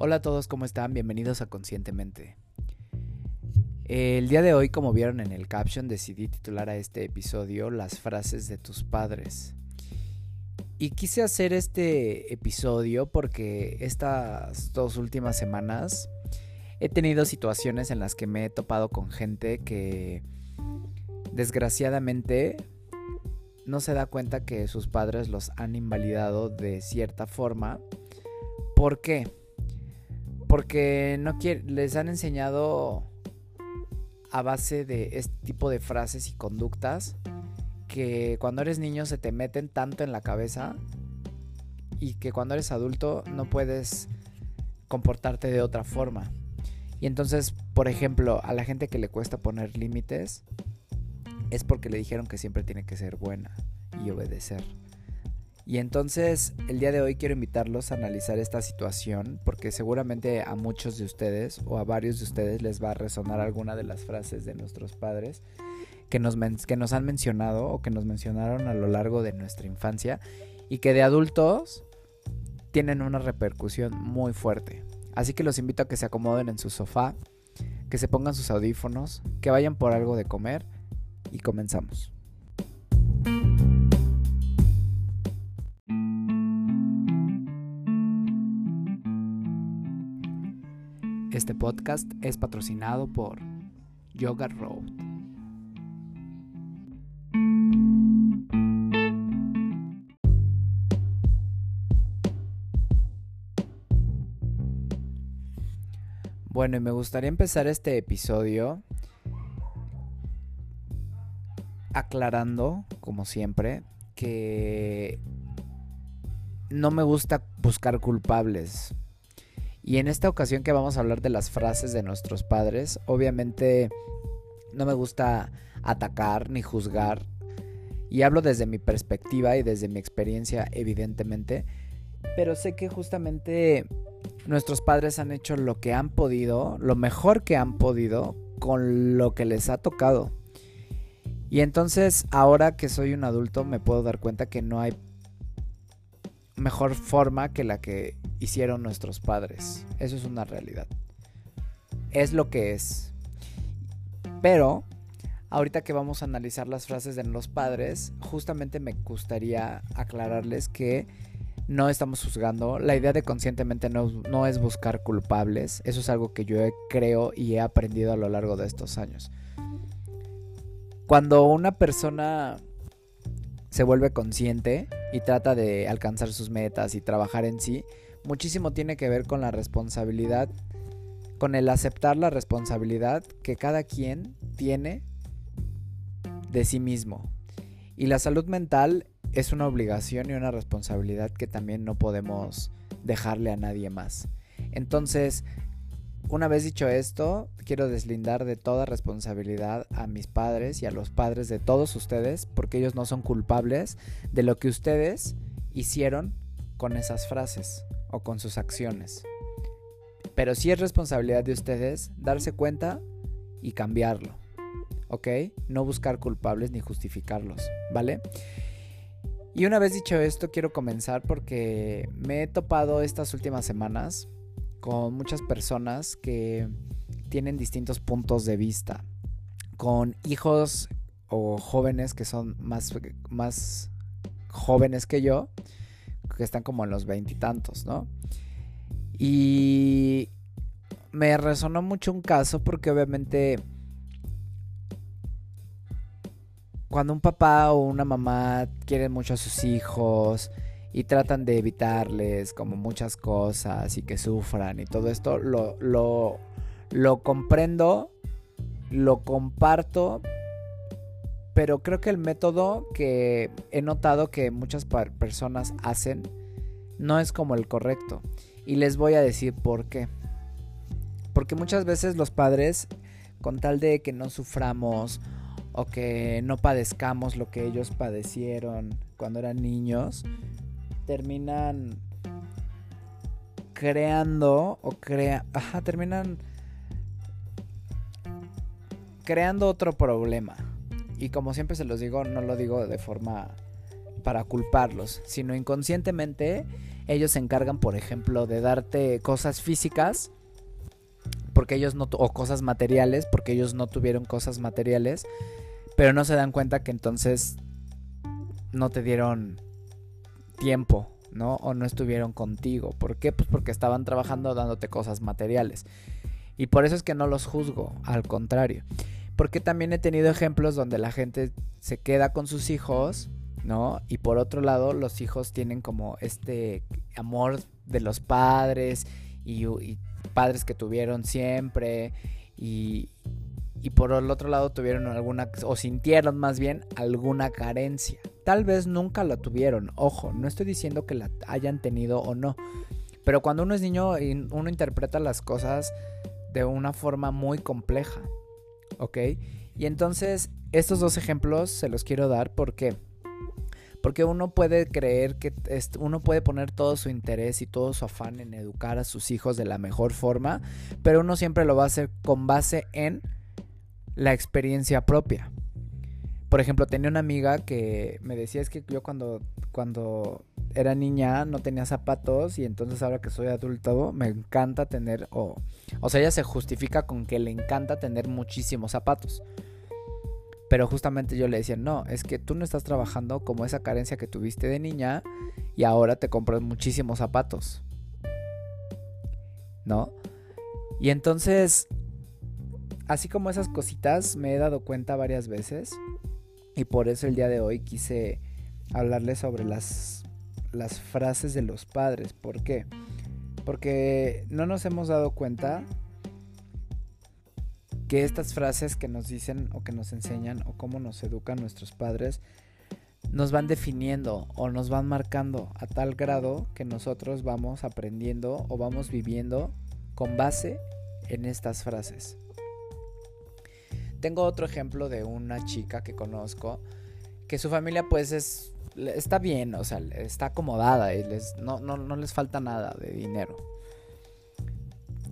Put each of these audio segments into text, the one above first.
Hola a todos, ¿cómo están? Bienvenidos a Conscientemente. El día de hoy, como vieron en el caption, decidí titular a este episodio Las frases de tus padres. Y quise hacer este episodio porque estas dos últimas semanas he tenido situaciones en las que me he topado con gente que desgraciadamente no se da cuenta que sus padres los han invalidado de cierta forma. ¿Por qué? Porque no les han enseñado a base de este tipo de frases y conductas que cuando eres niño se te meten tanto en la cabeza y que cuando eres adulto no puedes comportarte de otra forma. Y entonces, por ejemplo, a la gente que le cuesta poner límites es porque le dijeron que siempre tiene que ser buena y obedecer. Y entonces el día de hoy quiero invitarlos a analizar esta situación porque seguramente a muchos de ustedes o a varios de ustedes les va a resonar alguna de las frases de nuestros padres que nos, que nos han mencionado o que nos mencionaron a lo largo de nuestra infancia y que de adultos tienen una repercusión muy fuerte. Así que los invito a que se acomoden en su sofá, que se pongan sus audífonos, que vayan por algo de comer y comenzamos. Este podcast es patrocinado por Yoga Road. Bueno, y me gustaría empezar este episodio aclarando, como siempre, que no me gusta buscar culpables. Y en esta ocasión que vamos a hablar de las frases de nuestros padres, obviamente no me gusta atacar ni juzgar. Y hablo desde mi perspectiva y desde mi experiencia, evidentemente. Pero sé que justamente nuestros padres han hecho lo que han podido, lo mejor que han podido, con lo que les ha tocado. Y entonces, ahora que soy un adulto, me puedo dar cuenta que no hay mejor forma que la que hicieron nuestros padres. Eso es una realidad. Es lo que es. Pero, ahorita que vamos a analizar las frases de los padres, justamente me gustaría aclararles que no estamos juzgando. La idea de conscientemente no, no, es buscar culpables. Eso es algo que yo creo y he aprendido a lo largo de estos años. Cuando una persona se vuelve consciente y trata de alcanzar sus metas y trabajar en sí, muchísimo tiene que ver con la responsabilidad, con el aceptar la responsabilidad que cada quien tiene de sí mismo. Y la salud mental es una obligación y una responsabilidad que también no podemos dejarle a nadie más. Entonces, una vez dicho esto, quiero deslindar de toda responsabilidad a mis padres y a los padres de todos ustedes, porque ellos no son culpables de lo que ustedes hicieron con esas frases o con sus acciones. Pero sí es responsabilidad de ustedes darse cuenta y cambiarlo. ¿Ok? No buscar culpables ni justificarlos, ¿vale? Y una vez dicho esto, quiero comenzar porque me he topado estas últimas semanas con muchas personas que tienen distintos puntos de vista, con hijos o jóvenes que son más, más jóvenes que yo, que están como en los veintitantos, ¿no? Y me resonó mucho un caso porque obviamente cuando un papá o una mamá quieren mucho a sus hijos, y tratan de evitarles como muchas cosas y que sufran y todo esto, lo, lo, lo comprendo, lo comparto, pero creo que el método que he notado que muchas personas hacen no es como el correcto. Y les voy a decir por qué. Porque muchas veces los padres, con tal de que no suframos o que no padezcamos lo que ellos padecieron cuando eran niños, terminan creando o crea, ajá, terminan creando otro problema. Y como siempre se los digo, no lo digo de forma para culparlos, sino inconscientemente ellos se encargan, por ejemplo, de darte cosas físicas porque ellos no o cosas materiales porque ellos no tuvieron cosas materiales, pero no se dan cuenta que entonces no te dieron tiempo, ¿no? O no estuvieron contigo. ¿Por qué? Pues porque estaban trabajando dándote cosas materiales. Y por eso es que no los juzgo, al contrario. Porque también he tenido ejemplos donde la gente se queda con sus hijos, ¿no? Y por otro lado, los hijos tienen como este amor de los padres y, padres que tuvieron siempre y, y por el otro lado tuvieron alguna, o sintieron más bien alguna carencia. Tal vez nunca la tuvieron, ojo, no estoy diciendo que la hayan tenido o no, pero cuando uno es niño uno interpreta las cosas de una forma muy compleja, ¿ok? Y entonces estos dos ejemplos se los quiero dar porque porque uno puede creer que uno puede poner todo su interés y todo su afán en educar a sus hijos de la mejor forma, pero uno siempre lo va a hacer con base en la experiencia propia. Por ejemplo, tenía una amiga que me decía es que yo cuando, cuando era niña no tenía zapatos y entonces ahora que soy adulto me encanta tener, o, o sea, ella se justifica con que le encanta tener muchísimos zapatos. Pero justamente yo le decía, no, es que tú no estás trabajando como esa carencia que tuviste de niña y ahora te compras muchísimos zapatos. ¿No? Y entonces así como esas cositas me he dado cuenta varias veces y por eso el día de hoy quise hablarles sobre las, las frases de los padres. ¿Por qué? Porque no nos hemos dado cuenta que estas frases que nos dicen o que nos enseñan o cómo nos educan nuestros padres nos van definiendo o nos van marcando a tal grado que nosotros vamos aprendiendo o vamos viviendo con base en estas frases. Tengo otro ejemplo de una chica que conozco que su familia pues es está bien, o sea, está acomodada y les, no, no, no les falta nada de dinero.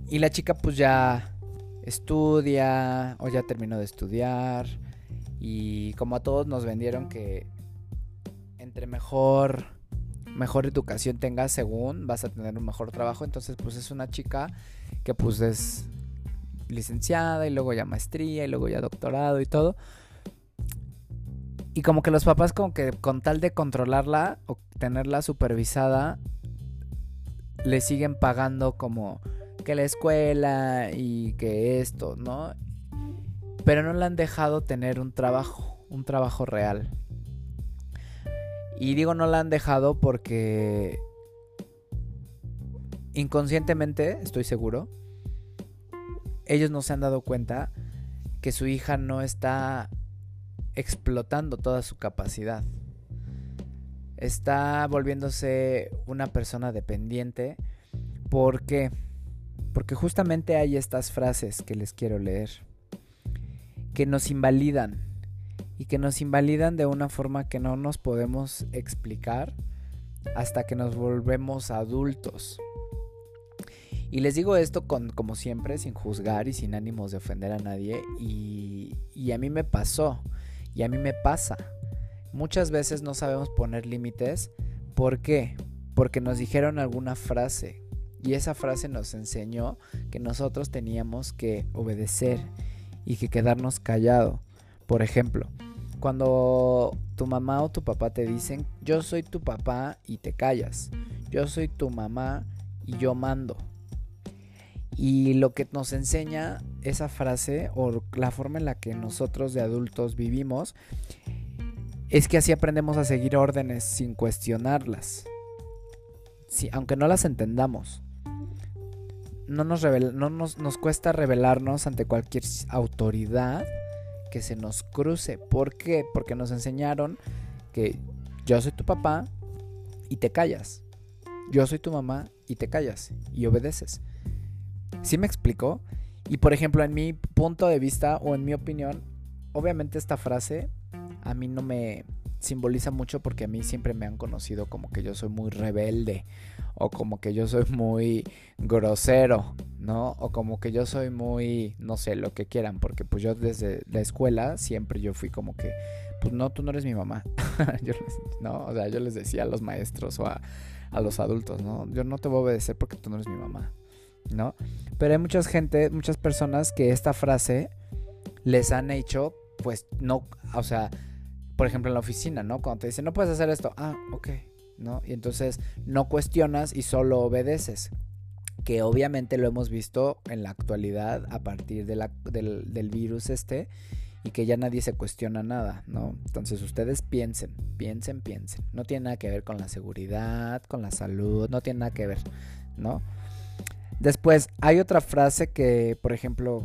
Y la chica pues ya estudia o ya terminó de estudiar y como a todos nos vendieron que entre mejor mejor educación tengas según vas a tener un mejor trabajo, entonces pues es una chica que pues es licenciada y luego ya maestría y luego ya doctorado y todo. Y como que los papás como que con tal de controlarla o tenerla supervisada, le siguen pagando como que la escuela y que esto, ¿no? Pero no le han dejado tener un trabajo, un trabajo real. Y digo no la han dejado porque inconscientemente, estoy seguro, ellos no se han dado cuenta que su hija no está explotando toda su capacidad. Está volviéndose una persona dependiente. ¿Por qué? Porque justamente hay estas frases que les quiero leer. Que nos invalidan. Y que nos invalidan de una forma que no nos podemos explicar hasta que nos volvemos adultos. Y les digo esto con, como siempre, sin juzgar y sin ánimos de ofender a nadie. Y, y a mí me pasó. Y a mí me pasa. Muchas veces no sabemos poner límites. ¿Por qué? Porque nos dijeron alguna frase. Y esa frase nos enseñó que nosotros teníamos que obedecer y que quedarnos callado. Por ejemplo, cuando tu mamá o tu papá te dicen, yo soy tu papá y te callas. Yo soy tu mamá y yo mando. Y lo que nos enseña esa frase o la forma en la que nosotros de adultos vivimos es que así aprendemos a seguir órdenes sin cuestionarlas. aunque no las entendamos. No, nos, no nos, nos cuesta revelarnos ante cualquier autoridad que se nos cruce. ¿Por qué? Porque nos enseñaron que yo soy tu papá y te callas. Yo soy tu mamá y te callas y obedeces. ¿Sí me explico? Y por ejemplo, en mi punto de vista o en mi opinión, obviamente esta frase a mí no me simboliza mucho porque a mí siempre me han conocido como que yo soy muy rebelde o como que yo soy muy grosero, ¿no? O como que yo soy muy, no sé, lo que quieran, porque pues yo desde la escuela siempre yo fui como que pues no, tú no eres mi mamá. yo no, o sea, yo les decía a los maestros o a, a los adultos, ¿no? Yo no te voy a obedecer porque tú no eres mi mamá, ¿no? Pero hay mucha gente, muchas personas que esta frase les han hecho, pues no, o sea, por ejemplo en la oficina, ¿no? Cuando te dicen, no puedes hacer esto, ah, ok, ¿no? Y entonces no cuestionas y solo obedeces. Que obviamente lo hemos visto en la actualidad a partir de la, del, del virus este y que ya nadie se cuestiona nada, ¿no? Entonces ustedes piensen, piensen, piensen. No tiene nada que ver con la seguridad, con la salud, no tiene nada que ver, ¿no? Después, hay otra frase que, por ejemplo,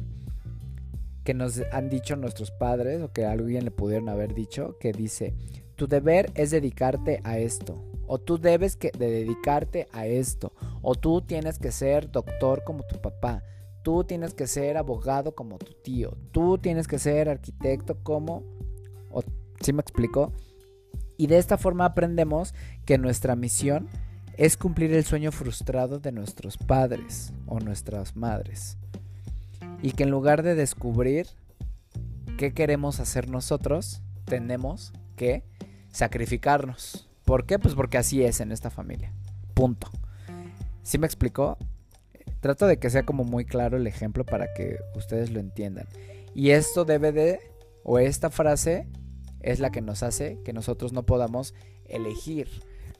que nos han dicho nuestros padres o que alguien le pudieron haber dicho, que dice, tu deber es dedicarte a esto, o tú debes que de dedicarte a esto, o tú tienes que ser doctor como tu papá, Tú tienes que ser abogado como tu tío. Tú tienes que ser arquitecto como... ¿Sí me explico? Y de esta forma aprendemos que nuestra misión es cumplir el sueño frustrado de nuestros padres o nuestras madres. Y que en lugar de descubrir qué queremos hacer nosotros, tenemos que sacrificarnos. ¿Por qué? Pues porque así es en esta familia. Punto. ¿Sí me explicó? Trato de que sea como muy claro el ejemplo para que ustedes lo entiendan. Y esto debe de, o esta frase es la que nos hace que nosotros no podamos elegir,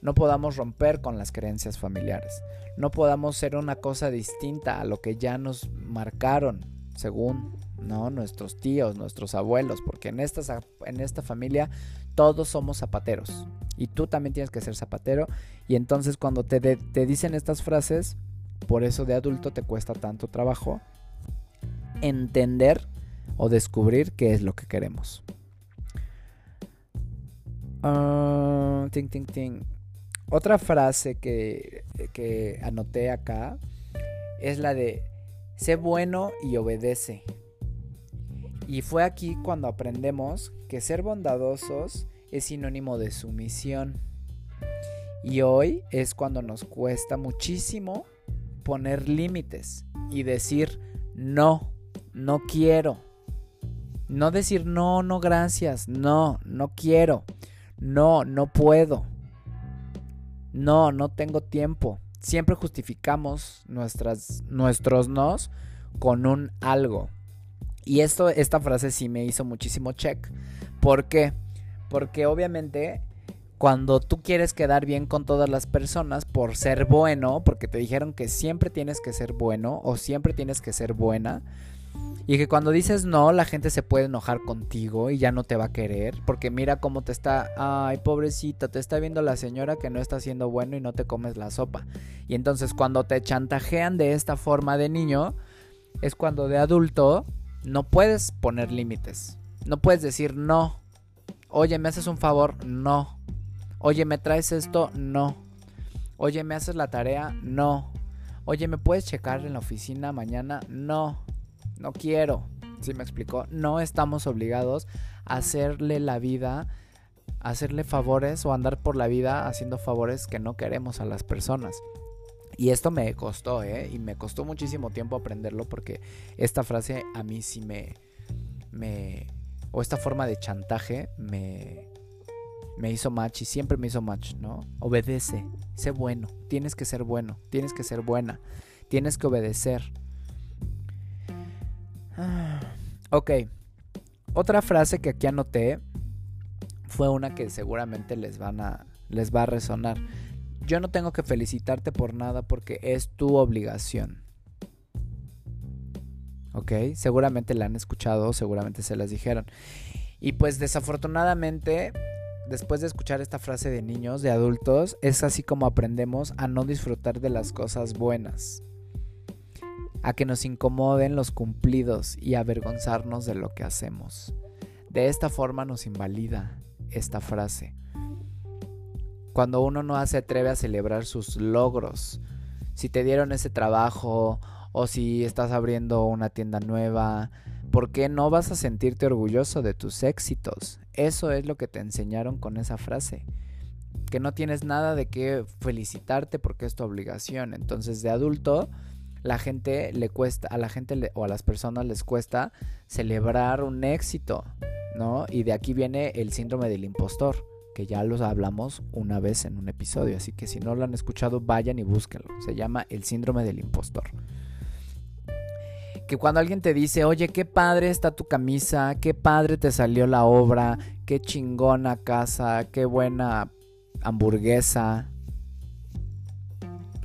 no podamos romper con las creencias familiares, no podamos ser una cosa distinta a lo que ya nos marcaron, según ¿no? nuestros tíos, nuestros abuelos, porque en esta, en esta familia todos somos zapateros y tú también tienes que ser zapatero y entonces cuando te, te dicen estas frases, por eso de adulto te cuesta tanto trabajo entender o descubrir qué es lo que queremos. Ah, Otra frase que, que anoté acá es la de sé bueno y obedece. Y fue aquí cuando aprendemos que ser bondadosos es sinónimo de sumisión. Y hoy es cuando nos cuesta muchísimo poner límites y decir no, no quiero. No decir no, no gracias, no, no quiero, no, no puedo, no, no tengo tiempo. Siempre justificamos nuestras, nuestros nos con un algo. Y esto, esta frase sí me hizo muchísimo check. ¿Por qué? Porque obviamente cuando tú quieres quedar bien con todas las personas por ser bueno, porque te dijeron que siempre tienes que ser bueno o siempre tienes que ser buena, y que cuando dices no, la gente se puede enojar contigo y ya no te va a querer, porque mira cómo te está, ay, pobrecita, te está viendo la señora que no está haciendo bueno y no te comes la sopa. Y entonces cuando te chantajean de esta forma de niño, es cuando de adulto no puedes poner límites. No puedes decir no. Oye, ¿me haces un favor? No. Oye, ¿me traes esto? No. Oye, ¿me haces la tarea? No. Oye, ¿me puedes checar en la oficina mañana? No. No quiero. ¿Sí me explicó? No estamos obligados a hacerle la vida, a hacerle favores o andar por la vida haciendo favores que no queremos a las personas. Y esto me costó, ¿eh? Y me costó muchísimo tiempo aprenderlo porque esta frase a mí sí me... me o esta forma de chantaje me, me hizo match y siempre me hizo match, ¿no? Obedece, sé bueno, tienes que ser bueno, tienes que ser buena, tienes que obedecer. Ok, otra frase que aquí anoté fue una que seguramente les, van a, les va a resonar. Yo no tengo que felicitarte por nada porque es tu obligación. ¿Ok? Seguramente la han escuchado, seguramente se las dijeron. Y pues desafortunadamente después de escuchar esta frase de niños, de adultos, es así como aprendemos a no disfrutar de las cosas buenas, a que nos incomoden los cumplidos y avergonzarnos de lo que hacemos. De esta forma nos invalida esta frase. Cuando uno no se atreve a celebrar sus logros, si te dieron ese trabajo o si estás abriendo una tienda nueva, ¿por qué no vas a sentirte orgulloso de tus éxitos? Eso es lo que te enseñaron con esa frase. Que no tienes nada de qué felicitarte porque es tu obligación. Entonces, de adulto, la gente le cuesta, a la gente o a las personas les cuesta celebrar un éxito. ¿no? Y de aquí viene el síndrome del impostor, que ya los hablamos una vez en un episodio, así que si no lo han escuchado, vayan y búsquenlo. Se llama el síndrome del impostor. Que cuando alguien te dice, oye, qué padre está tu camisa, qué padre te salió la obra, qué chingona casa, qué buena hamburguesa,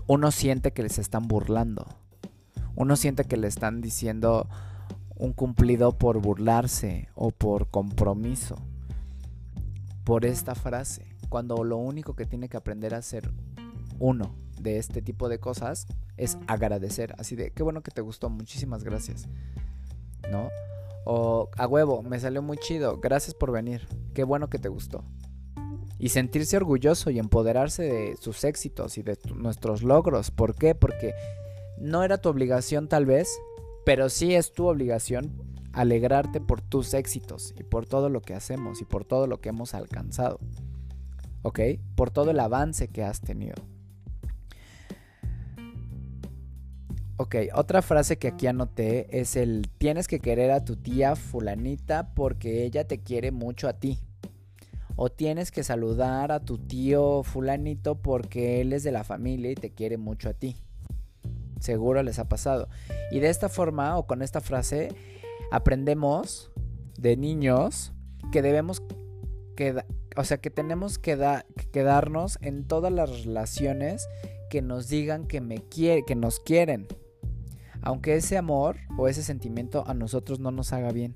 uno siente que les están burlando. Uno siente que le están diciendo un cumplido por burlarse o por compromiso. Por esta frase. Cuando lo único que tiene que aprender a hacer uno de este tipo de cosas es agradecer. Así de, qué bueno que te gustó, muchísimas gracias. ¿No? O a huevo, me salió muy chido, gracias por venir, qué bueno que te gustó y sentirse orgulloso y empoderarse de sus éxitos y de nuestros logros. ¿Por qué? Porque no era tu obligación tal vez, pero sí es tu obligación alegrarte por tus éxitos y por todo lo que hacemos y por todo lo que hemos alcanzado. ¿Ok? Por todo el avance que has tenido. Ok, otra frase que aquí anoté es el tienes que querer a tu tía fulanita porque ella te quiere mucho a ti o tienes que saludar a tu tío fulanito porque él es de la familia y te quiere mucho a ti. Seguro les ha pasado. Y de esta forma o con esta frase aprendemos de niños que debemos quedar, o sea, que tenemos que, quedarnos en todas las relaciones que nos digan que me quiere, que nos quieren. Aunque ese amor o ese sentimiento a nosotros no nos haga bien.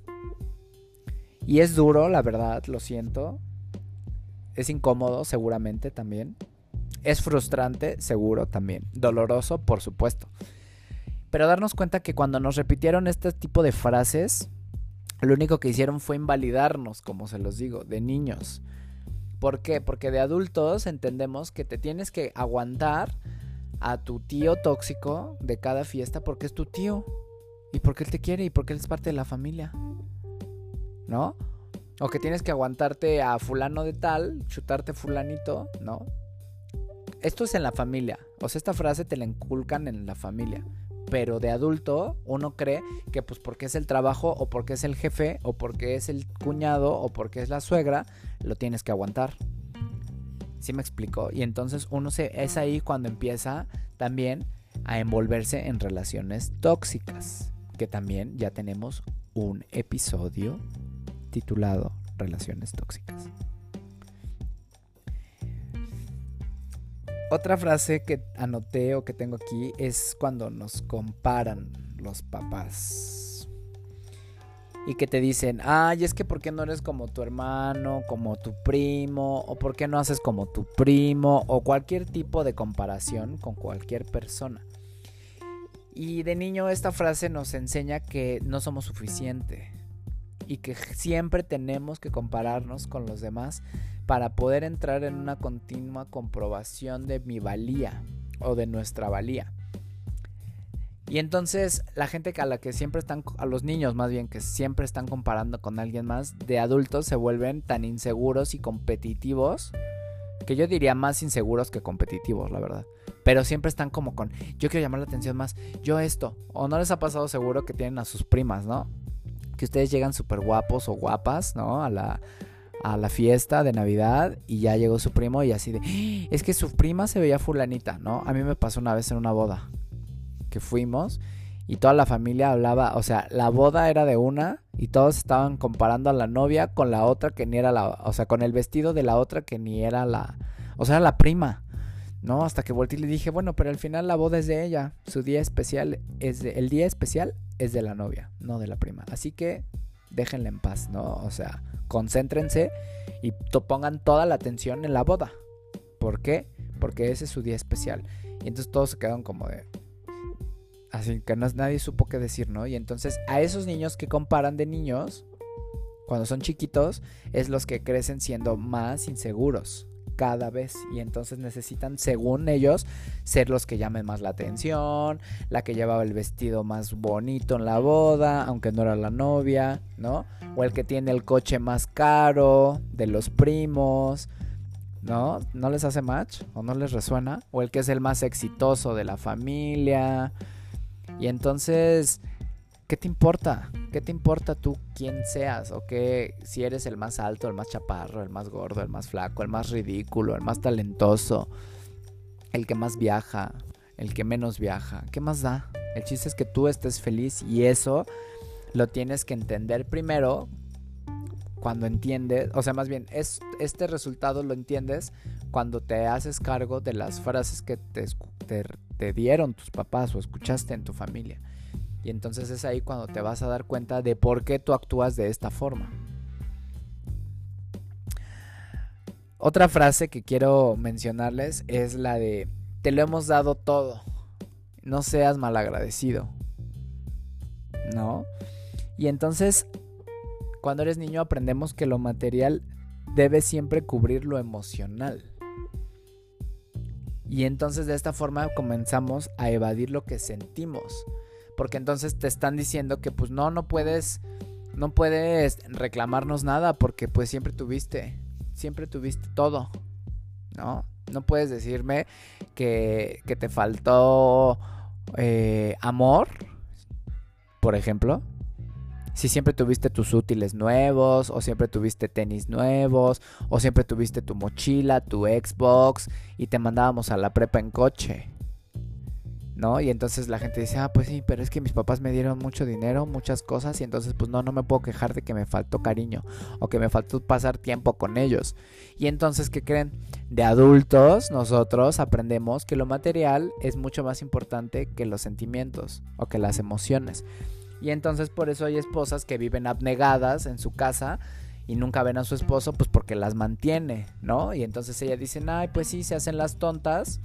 Y es duro, la verdad, lo siento. Es incómodo, seguramente también. Es frustrante, seguro también. Doloroso, por supuesto. Pero darnos cuenta que cuando nos repitieron este tipo de frases, lo único que hicieron fue invalidarnos, como se los digo, de niños. ¿Por qué? Porque de adultos entendemos que te tienes que aguantar a tu tío tóxico de cada fiesta porque es tu tío. Y porque él te quiere y porque él es parte de la familia. ¿No? O que tienes que aguantarte a fulano de tal, chutarte fulanito, ¿no? Esto es en la familia. O sea, esta frase te la inculcan en la familia. Pero de adulto uno cree que pues porque es el trabajo o porque es el jefe o porque es el cuñado o porque es la suegra, lo tienes que aguantar. ¿Sí me explico? Y entonces uno se es ahí cuando empieza también a envolverse en relaciones tóxicas, que también ya tenemos un episodio titulado Relaciones tóxicas. Otra frase que anoté o que tengo aquí es cuando nos comparan los papás. Y que te dicen, ay, es que ¿por qué no eres como tu hermano, como tu primo? ¿O por qué no haces como tu primo? O cualquier tipo de comparación con cualquier persona. Y de niño esta frase nos enseña que no somos suficientes y que siempre tenemos que compararnos con los demás para poder entrar en una continua comprobación de mi valía o de nuestra valía. Y entonces la gente a la que siempre están, a los niños más bien, que siempre están comparando con alguien más, de adultos se vuelven tan inseguros y competitivos, que yo diría más inseguros que competitivos, la verdad. Pero siempre están como con, yo quiero llamar la atención más, yo esto. O no les ha pasado seguro que tienen a sus primas, ¿no? Que ustedes llegan súper guapos o guapas, ¿no? A la, a la fiesta de Navidad y ya llegó su primo y así de, ¡Ah! es que su prima se veía fulanita, ¿no? A mí me pasó una vez en una boda que fuimos y toda la familia hablaba, o sea, la boda era de una y todos estaban comparando a la novia con la otra que ni era la, o sea, con el vestido de la otra que ni era la, o sea, la prima. ¿No? Hasta que volteé y le dije, bueno, pero al final la boda es de ella, su día especial es de, el día especial es de la novia, no de la prima. Así que déjenla en paz, ¿no? O sea, concéntrense y pongan toda la atención en la boda. ¿Por qué? Porque ese es su día especial. Y entonces todos se quedaron como de... Así que nadie supo qué decir, ¿no? Y entonces a esos niños que comparan de niños, cuando son chiquitos, es los que crecen siendo más inseguros cada vez y entonces necesitan, según ellos, ser los que llamen más la atención, la que llevaba el vestido más bonito en la boda, aunque no era la novia, ¿no? O el que tiene el coche más caro de los primos, ¿no? ¿No les hace match o no les resuena? O el que es el más exitoso de la familia. Y entonces, ¿qué te importa? ¿Qué te importa tú quién seas? O qué si eres el más alto, el más chaparro, el más gordo, el más flaco, el más ridículo, el más talentoso, el que más viaja, el que menos viaja. ¿Qué más da? El chiste es que tú estés feliz y eso lo tienes que entender primero cuando entiendes, o sea, más bien, es, este resultado lo entiendes cuando te haces cargo de las frases que te, te, dieron tus papás o escuchaste en tu familia. Y entonces es ahí cuando te vas a dar cuenta de por qué tú actúas de esta forma. Otra frase que quiero mencionarles es la de, te lo hemos dado todo, no seas malagradecido. ¿No? Y entonces cuando eres niño aprendemos que lo material debe siempre cubrir lo emocional. Y entonces de esta forma comenzamos a evadir lo que sentimos. Porque entonces te están diciendo que pues no, no puedes, no puedes reclamarnos nada porque pues siempre tuviste, siempre tuviste todo. ¿No? No puedes decirme que, que te faltó eh, amor, por ejemplo, si siempre tuviste tus útiles nuevos, o siempre tuviste tenis nuevos, o siempre tuviste tu mochila, tu Xbox, y te mandábamos a la prepa en coche. ¿No? Y entonces la gente dice, ah, pues sí, pero es que mis papás me dieron mucho dinero, muchas cosas, y entonces pues no, no me puedo quejar de que me faltó cariño, o que me faltó pasar tiempo con ellos. Y entonces, ¿qué creen? De adultos, nosotros aprendemos que lo material es mucho más importante que los sentimientos, o que las emociones. Y entonces por eso hay esposas que viven abnegadas en su casa y nunca ven a su esposo, pues porque las mantiene, ¿no? Y entonces ella dice, ay, pues sí, se hacen las tontas,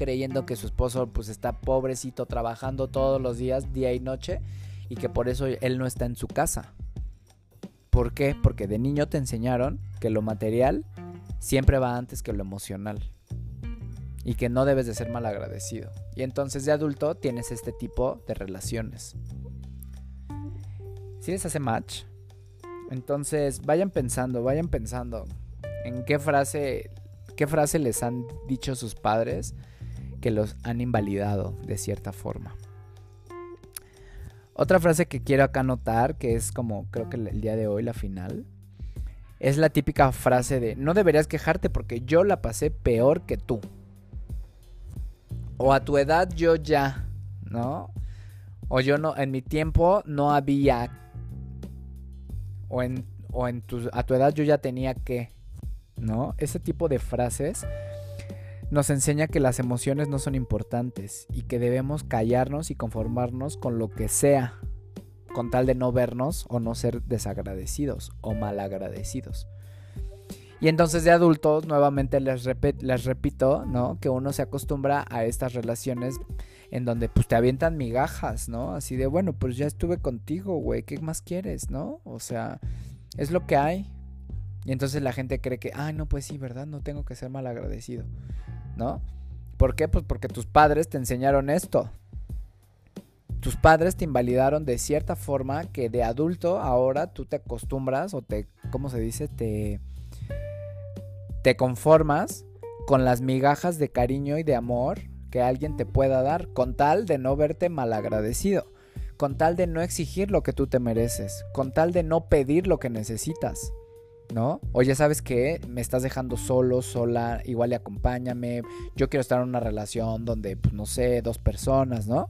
creyendo que su esposo pues está pobrecito trabajando todos los días, día y noche, y que por eso él no está en su casa. ¿Por qué? Porque de niño te enseñaron que lo material siempre va antes que lo emocional. Y que no debes de ser mal agradecido. Y entonces de adulto tienes este tipo de relaciones. Si les hace match, entonces vayan pensando, vayan pensando en qué frase, qué frase les han dicho sus padres que los han invalidado de cierta forma. Otra frase que quiero acá notar, que es como creo que el día de hoy la final, es la típica frase de no deberías quejarte porque yo la pasé peor que tú. O a tu edad yo ya, ¿no? O yo no, en mi tiempo no había o en, o en a tu edad yo ya tenía que, ¿no? Ese tipo de frases nos enseña que las emociones no son importantes y que debemos callarnos y conformarnos con lo que sea, con tal de no vernos o no ser desagradecidos o malagradecidos. Y entonces de adultos, nuevamente les, les repito, ¿no? Que uno se acostumbra a estas relaciones en donde pues te avientan migajas, ¿no? Así de, bueno, pues ya estuve contigo, güey, ¿qué más quieres, no? O sea, es lo que hay. Y entonces la gente cree que, ay, no, pues sí, ¿verdad? No tengo que ser mal agradecido, ¿Por qué? Pues porque tus padres te enseñaron esto. Tus padres te invalidaron de cierta forma que de adulto ahora tú te acostumbras o te, ¿cómo se dice? Te, te conformas con las migajas de cariño y de amor que alguien te pueda dar, con tal de no verte malagradecido, con tal de no exigir lo que tú te mereces, con tal de no pedir lo que necesitas. ¿No? Oye, ¿sabes qué? Me estás dejando solo, sola, igual y acompáñame. Yo quiero estar en una relación donde, pues no sé, dos personas, ¿no?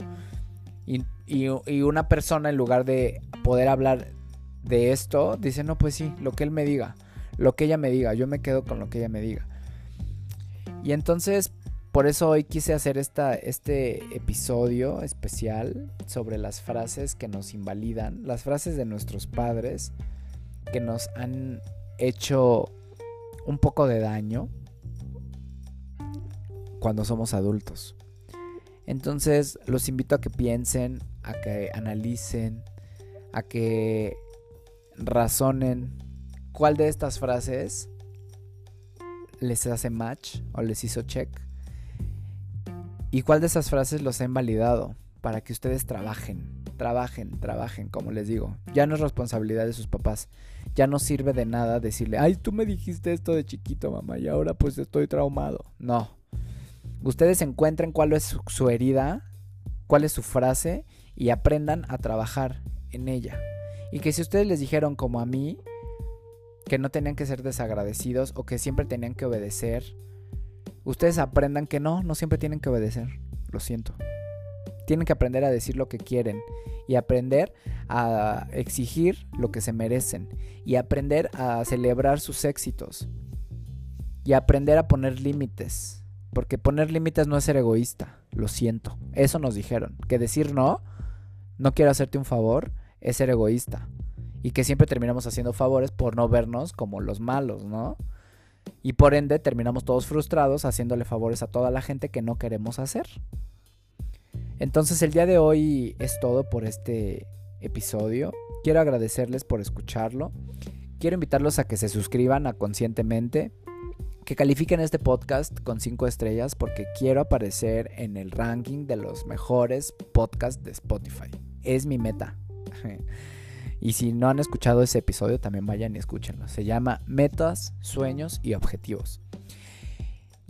Y, y una persona en lugar de poder hablar de esto, dice, no, pues sí, lo que él me diga, lo que ella me diga, yo me quedo con lo que ella me diga. Y entonces, por eso hoy quise hacer esta, este episodio especial sobre las frases que nos invalidan, las frases de nuestros padres que nos han hecho un poco de daño cuando somos adultos. Entonces los invito a que piensen, a que analicen, a que razonen cuál de estas frases les hace match o les hizo check ¿Y cuál de esas frases los ha invalidado? Para que ustedes trabajen, trabajen, trabajen, como les digo. Ya no es responsabilidad de sus papás. Ya no sirve de nada decirle, ay, tú me dijiste esto de chiquito, mamá, y ahora pues estoy traumado. No. Ustedes encuentren cuál es su, herida, cuál es su frase y aprendan a trabajar en ella. Y que si ustedes les dijeron como a mí, que no tenían que ser desagradecidos o que siempre tenían que obedecer, ustedes aprendan que no, no siempre tienen que obedecer. Lo siento. Tienen que aprender a decir lo que quieren y aprender a exigir lo que se merecen y aprender a celebrar sus éxitos y aprender a poner límites. Porque poner límites no es ser egoísta, lo siento. Eso nos dijeron. Que decir no, no quiero hacerte un favor, es ser egoísta y que siempre terminamos haciendo favores por no vernos como los malos, ¿no? Y por ende terminamos todos frustrados haciéndole favores a toda la gente que no queremos hacer. Entonces el día de hoy es todo por este episodio. Quiero agradecerles por escucharlo. Quiero invitarlos a que se suscriban a Conscientemente, que califiquen este podcast con 5 estrellas porque quiero aparecer en el ranking de los mejores podcasts de Spotify. Es mi meta. Y si no han escuchado ese episodio, también vayan y escúchenlo. Se llama Metas, Sueños y Objetivos.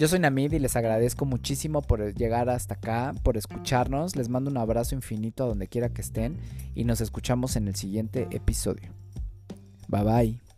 Yo soy Namid y les agradezco muchísimo por llegar hasta acá, por escucharnos. Les mando un abrazo infinito a donde quiera que estén y nos escuchamos en el siguiente episodio. Bye bye.